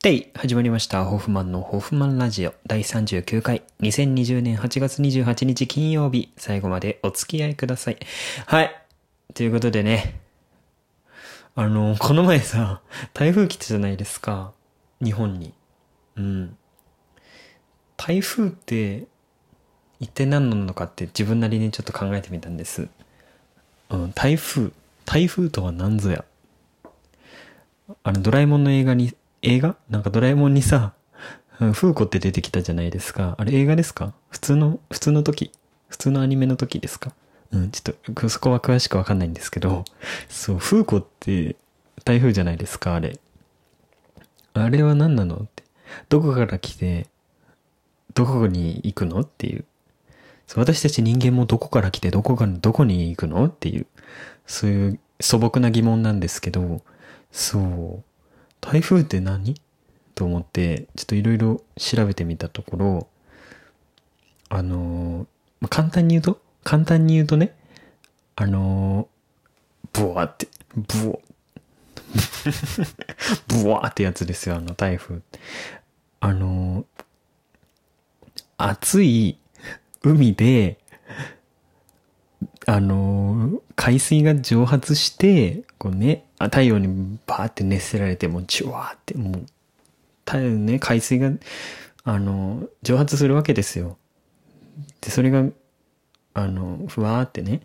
でい、始まりました。ホフマンのホフマンラジオ第39回、2020年8月28日金曜日、最後までお付き合いください。はい。ということでね、あの、この前さ、台風来たじゃないですか。日本に。うん。台風って、一体何なのかって自分なりにちょっと考えてみたんです。うん、台風。台風とは何ぞや。あの、ドラえもんの映画に、映画？なんかドラえもんにさ、フーコって出てきたじゃないですか。あれ映画ですか？普通の、普通の時？普通のアニメの時ですか？うん、ちょっと、そこは詳しくわかんないんですけど、そう、フーコって台風じゃないですか、あれ。あれは何なのって。どこから来て、どこに行くの？っていう。そう私たち人間もどこから来てどこかどこに行くの？っていう、そういう素朴な疑問なんですけど、そう、台風って何？と思って、ちょっといろいろ調べてみたところ、あのーまあ簡単に言うと、簡単に言うとね、あのーブワーって、ブワ ブワーってやつですよ、あの台風。あのー暑い海で、あの海水が蒸発して、こうね、太陽にバーって熱せられて、もうジュワーって、もう、太陽ね、海水が、あの蒸発するわけですよ。で、それが、あの、ふわーってね、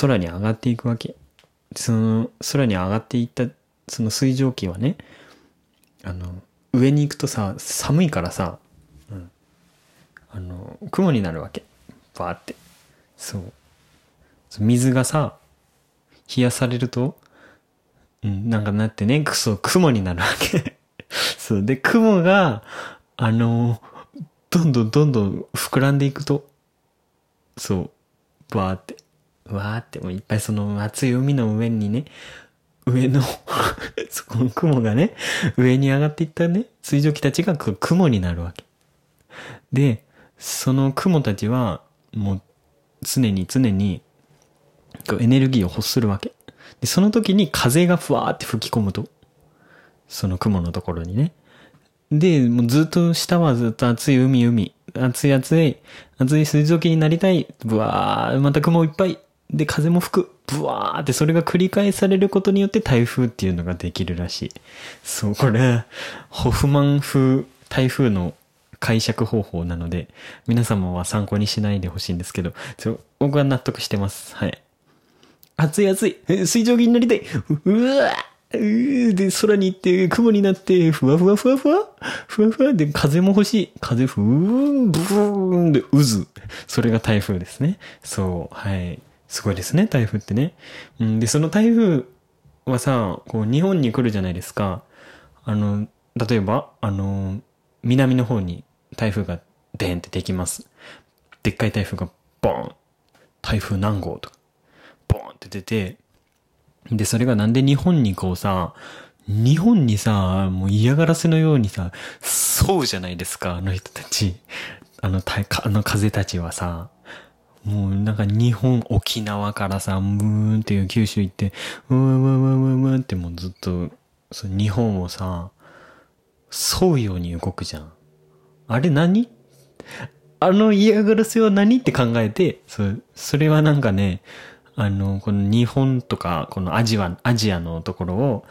空に上がっていくわけ。その、空に上がっていった、その水蒸気はね、あの、上に行くとさ、寒いからさ、うん、あの、雲になるわけ。バーって。そう。水がさ、冷やされると、うん、なんかなってね、くそ、雲になるわけ。そう。で、雲が、あの、どんどんどんどん膨らんでいくと、そう、わーって、わーって、もういっぱいその熱い海の上にね、上の、そこの雲がね、上に上がっていったね、水蒸気たちが雲になるわけ。で、その雲たちは、もう、常に常に、エネルギーを欲するわけ。で、その時に風がふわーって吹き込むと、その雲のところにね。で、もうずっと下はずっと熱い海海。熱い熱い、熱い水蒸気になりたい。ぶわー、また雲いっぱい。で、風も吹く。ぶわーってそれが繰り返されることによって台風っていうのができるらしい。そう、これ、ホフマン風台風の解釈方法なので、皆様は参考にしないでほしいんですけど、僕は納得してます。はい。熱い熱い、水蒸気になりたい。うわうーで、空に行って、雲になって、ふわふわふわふわふわふわで、風も欲しい。風ふーん、ブーンで、渦。それが台風ですね。そう、はい。すごいですね、台風ってね。うん、で、その台風はさ、こう、日本に来るじゃないですか。あの、例えば、あの、南の方に台風がデーンってできます。でっかい台風がボーン。台風何号とか、ボーンって出て、で、それがなんで日本にこうさ、日本にさ、もう嫌がらせのようにさ、そうじゃないですか、あの人たち。あの、たあの風たちはさ、もうなんか日本、沖縄からさ、ムーンっていう九州行って、うーん、うーん、うーん、うーんってもうずっと、そう日本をさ、沿うように動くじゃん。あれ何？あの嫌がらせは何？って考えて、そそれはなんかね、あの、この日本とか、このアジア、アジアのところを、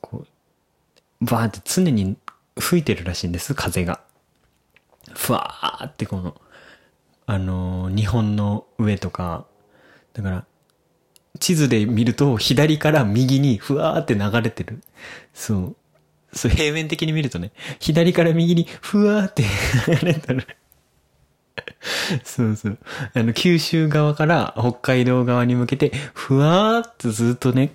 こう、バーって常に吹いてるらしいんです、風が。ふわーってこの、あの、日本の上とか、だから、地図で見ると左から右にふわーって流れてる。そう。そう、平面的に見るとね、左から右にふわーって流れてる。そうそう。あの、九州側から北海道側に向けて、ふわーっとずっとね、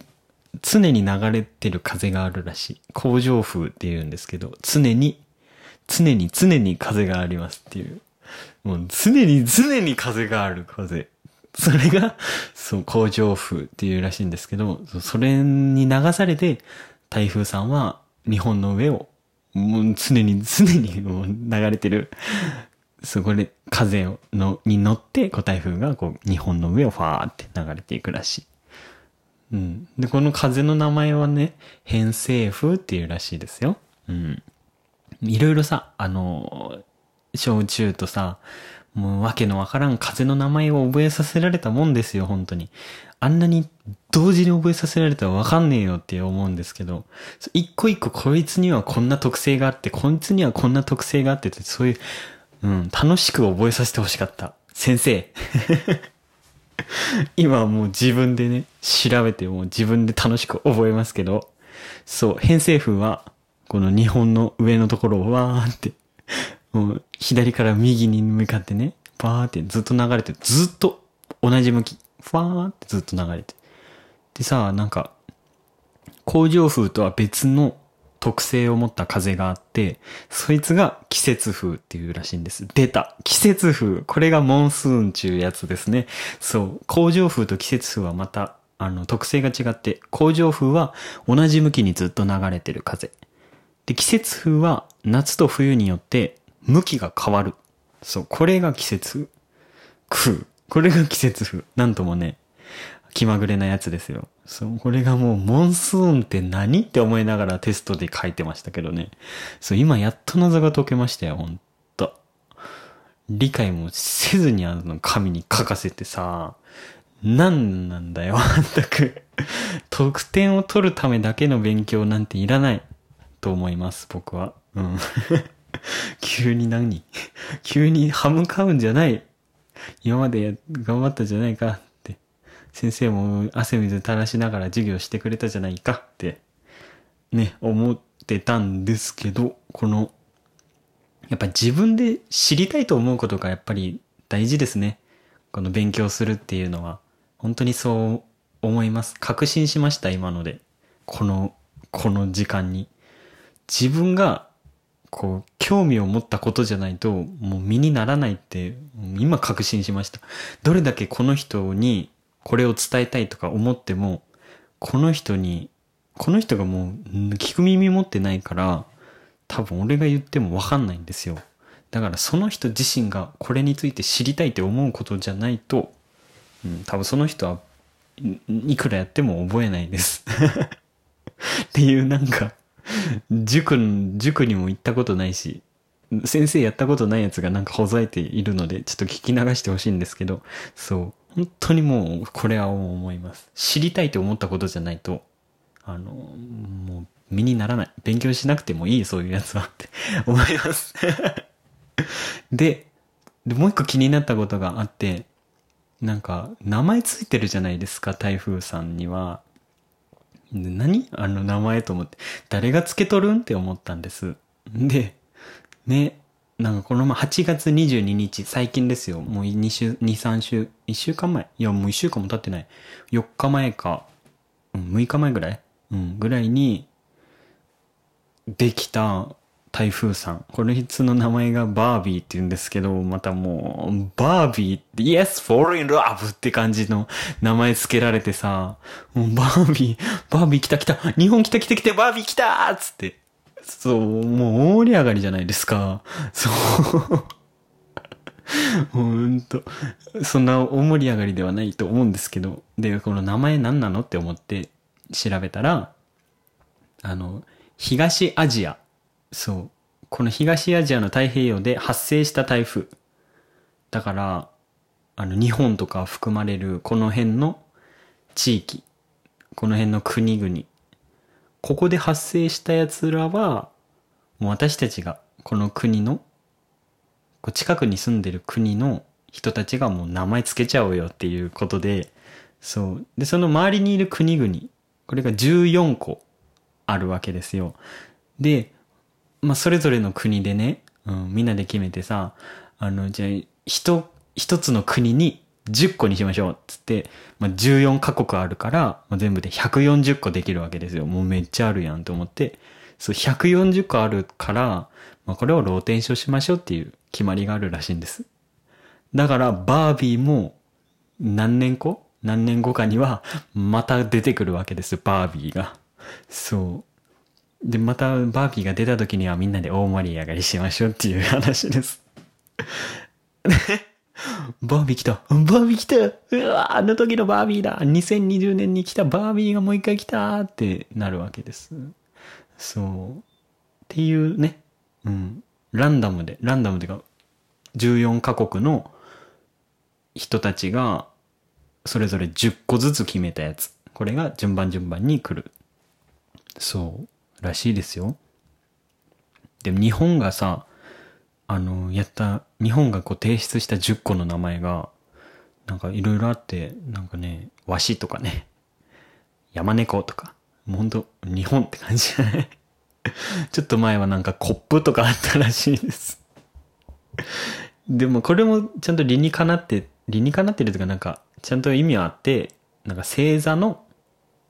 常に流れてる風があるらしい。工場風って言うんですけど、常に、常に常に風がありますっていう。もう常に常に風がある風。それが、そう、工場風っていうらしいんですけど、それに流されて、台風さんは日本の上を、もう常に常にもう流れてる、そこで風のに乗って、こう台風がこう日本の上をファーって流れていくらしい。うん。で、この風の名前はね、偏西風っていうらしいですよ。うん。いろいろさ、あの、小中とさ、もうわけのわからん風の名前を覚えさせられたもんですよ、本当に。あんなに同時に覚えさせられたらわかんねえよって思うんですけど、一個一個こいつにはこんな特性があって、こいつにはこんな特性があってて、そういう、うん、楽しく覚えさせてほしかった。先生。今はもう自分でね、調べても自分で楽しく覚えますけど、そう、偏西風は、この日本の上のところをわーって、もう左から右に向かってね、バーってずっと流れて、ずっと同じ向き、ファーってずっと流れて。でさ、なんか、工場風とは別の特性を持った風があって、そいつが季節風っていうらしいんです。出た季節風これがモンスーンちゅうやつですね。そう。工場風と季節風はまた、あの、特性が違って、工場風は同じ向きにずっと流れてる風。で、季節風は夏と冬によって向きが変わる。そう。これが季節風。これが季節風。なんともね、気まぐれなやつですよ。そう、これがもう、モンスーンって何って思いながらテストで書いてましたけどね。そう、今やっと謎が解けましたよ、ほんと。理解もせずにあの紙に書かせてさ、何なんだよ、まったく。得点を取るためだけの勉強なんていらない。と思います、僕は。うん。急に何？急に歯向かうんじゃない。今まで頑張ったじゃないか。先生も汗水垂らしながら授業してくれたじゃないかってね、思ってたんですけど、この、やっぱ自分で知りたいと思うことがやっぱり大事ですね。この勉強するっていうのは。本当にそう思います。確信しました、今ので。この、この時間に。自分が、こう、興味を持ったことじゃないと、もう身にならないって、今確信しました。どれだけこの人にこれを伝えたいとか思っても、この人に、この人がもう聞く耳持ってないから、多分俺が言ってもわかんないんですよ。だからその人自身がこれについて知りたいって思うことじゃないと、うん、多分その人はいくらやっても覚えないです っていうなんか、塾、塾にも行ったことないし、先生やったことないやつがなんかほざいているので、ちょっと聞き流してほしいんですけど、そう。本当にもう、これは思います。知りたいと思ったことじゃないと、あの、もう、身にならない。勉強しなくてもいい、そういうやつはって 思いますで。で、もう一個気になったことがあって、なんか、名前ついてるじゃないですか、台風さんには。何？あの名前と思って。誰が付け取るん？って思ったんです。で、ね、なんかこのまま8月22日、最近ですよ。もう2週、2、3週、1週間前？いや、もう1週間も経ってない。4日前か、うん、6日前ぐらい？うん、ぐらいに、できた台風さん。これつの名前がバービーって言うんですけど、またもう、バービーって、Yes, fall in love! って感じの名前付けられてさ、もうバービー、バービー来た来た日本来た来た来たバービー来たーつって。そう、もう大盛り上がりじゃないですか。そう。ほんと、そんな大盛り上がりではないと思うんですけど、で、この名前何なのって思って調べたら、あの、東アジア。そう。この東アジアの太平洋で発生した台風。だから、あの、日本とか含まれるこの辺の地域、この辺の国々ここで発生した奴らは、もう私たちがこの国の、こう近くに住んでる国の人たちがもう名前つけちゃおうよっていうことで、そう。で、その周りにいる国々、これが14個あるわけですよ。で、まあ、それぞれの国でね、うん、みんなで決めてさ、あの、じゃあ、一、一つの国に10個にしましょうっつって、まあ、14カ国あるから、まあ、全部で140個できるわけですよ。もうめっちゃあるやんと思って、そう、140個あるから、まあ、これをローテンションしましょうっていう決まりがあるらしいんです。だから、バービーも何年後？何年後かには、また出てくるわけです、バービーが。そう。で、またバービーが出た時にはみんなで大盛り上がりしましょうっていう話です。バービー来たバービー来たうわあの時のバービーだ !2020 年に来たバービーがもう一回来たってなるわけです。そう。っていうね。うん。ランダムで、ランダムでか、14カ国の人たちが、それぞれ10個ずつ決めたやつ。これが順番順番に来る。そう。らしいですよ。でも日本がさ、あの、やった、日本がこう提出した10個の名前が、なんかいろいろあって、なんかね、わしとかね、山猫とか、もうほんと、日本って感じじゃない？ちょっと前はなんかコップとかあったらしいです。でもこれもちゃんと理にかなって、理にかなってるというかなんか、ちゃんと意味はあって、なんか星座の、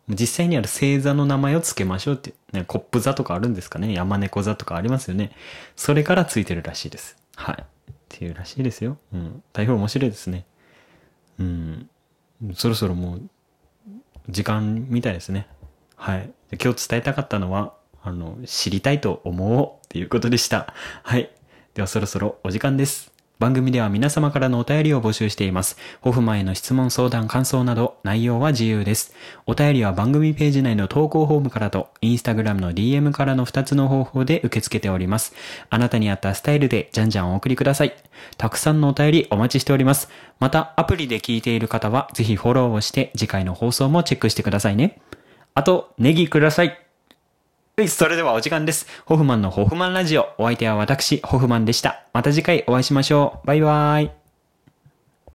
実際にある星座の名前を付けましょうって、ね、コップ座とかあるんですかね？山猫座とかありますよね？それからついてるらしいです。はい。っていうらしいですよ。うん。台風面白いですね。うん。そろそろもう、時間みたいですね。はい。今日伝えたかったのは、あの、知りたいと思おうっていうことでした。はい。ではそろそろお時間です。番組では皆様からのお便りを募集しています。ホフマンへの質問、相談、感想など内容は自由です。お便りは番組ページ内の投稿フォームからと、インスタグラムの DM からの2つの方法で受け付けております。あなたに合ったスタイルでじゃんじゃんお送りください。たくさんのお便りお待ちしております。また、アプリで聞いている方はぜひフォローをして次回の放送もチェックしてくださいね。あと、ネギくださ。い、それではお時間です。ホフマンのホフマンラジオ。お相手は私、ホフマンでした。また次回お会いしましょう。バイバーイ。